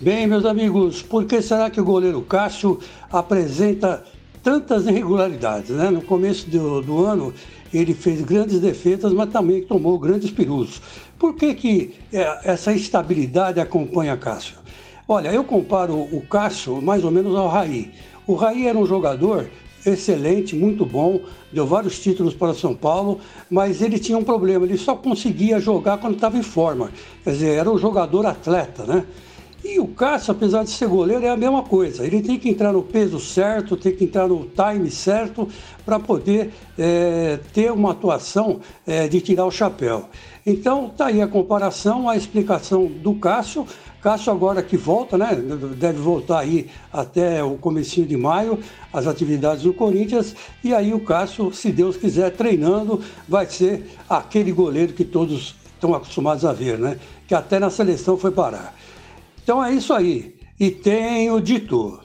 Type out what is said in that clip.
Bem, meus amigos, por que será que o goleiro Cássio apresenta tantas irregularidades? Né? No começo do, do ano, ele fez grandes defesas, mas também tomou grandes perus. Por que, que é, essa instabilidade acompanha Cássio? Olha, eu comparo o Cássio mais ou menos ao Raí. O Raí era um jogador excelente, muito bom, deu vários títulos para São Paulo, mas ele tinha um problema, ele só conseguia jogar quando estava em forma. Quer dizer, era um jogador atleta, né? E o Cássio, apesar de ser goleiro, é a mesma coisa. Ele tem que entrar no peso certo, tem que entrar no time certo para poder é, ter uma atuação é, de tirar o chapéu. Então, tá aí a comparação, a explicação do Cássio. Cássio agora que volta, né? Deve voltar aí até o comecinho de maio, as atividades do Corinthians. E aí o Cássio, se Deus quiser, treinando, vai ser aquele goleiro que todos estão acostumados a ver, né? Que até na seleção foi parar. Então é isso aí. E tenho dito.